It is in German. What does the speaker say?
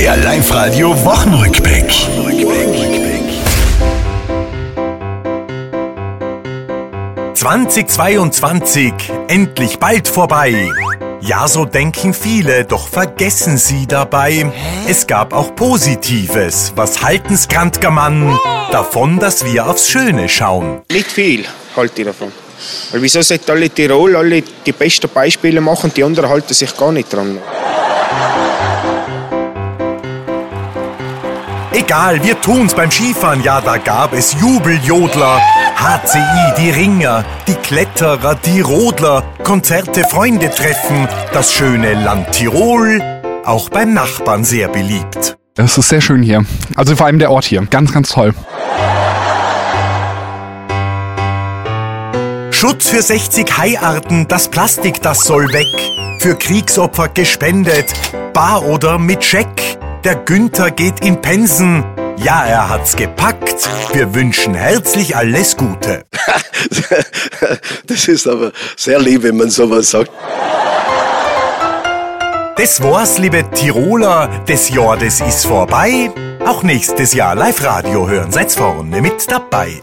Der Live-Radio Wochenrückblick. ...2022, endlich bald vorbei. Ja, so denken viele, doch vergessen sie dabei. Es gab auch Positives. Was halten's, Grantger Mann? Davon, dass wir aufs Schöne schauen. Nicht viel halte ich davon. Weil wieso sollten alle Tirol alle die besten Beispiele machen die anderen halten sich gar nicht dran? Egal, wir tun's beim Skifahren, ja, da gab es Jubeljodler. HCI, die Ringer, die Kletterer, die Rodler, Konzerte, Freunde treffen, das schöne Land Tirol, auch beim Nachbarn sehr beliebt. Es ist sehr schön hier. Also vor allem der Ort hier. Ganz, ganz toll. Schutz für 60 Haiarten, das Plastik, das soll weg. Für Kriegsopfer gespendet, bar oder mit Scheck. Der Günther geht in Pensen. Ja, er hat's gepackt. Wir wünschen herzlich alles Gute. Das ist aber sehr lieb, wenn man sowas sagt. Das war's, liebe Tiroler. Das Jahr, das ist vorbei. Auch nächstes Jahr Live-Radio hören. Seid vorne mit dabei.